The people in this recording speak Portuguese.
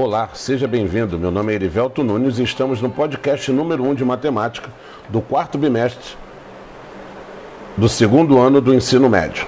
Olá, seja bem-vindo. Meu nome é Erivelto Nunes e estamos no podcast número 1 um de matemática do quarto bimestre do segundo ano do ensino médio.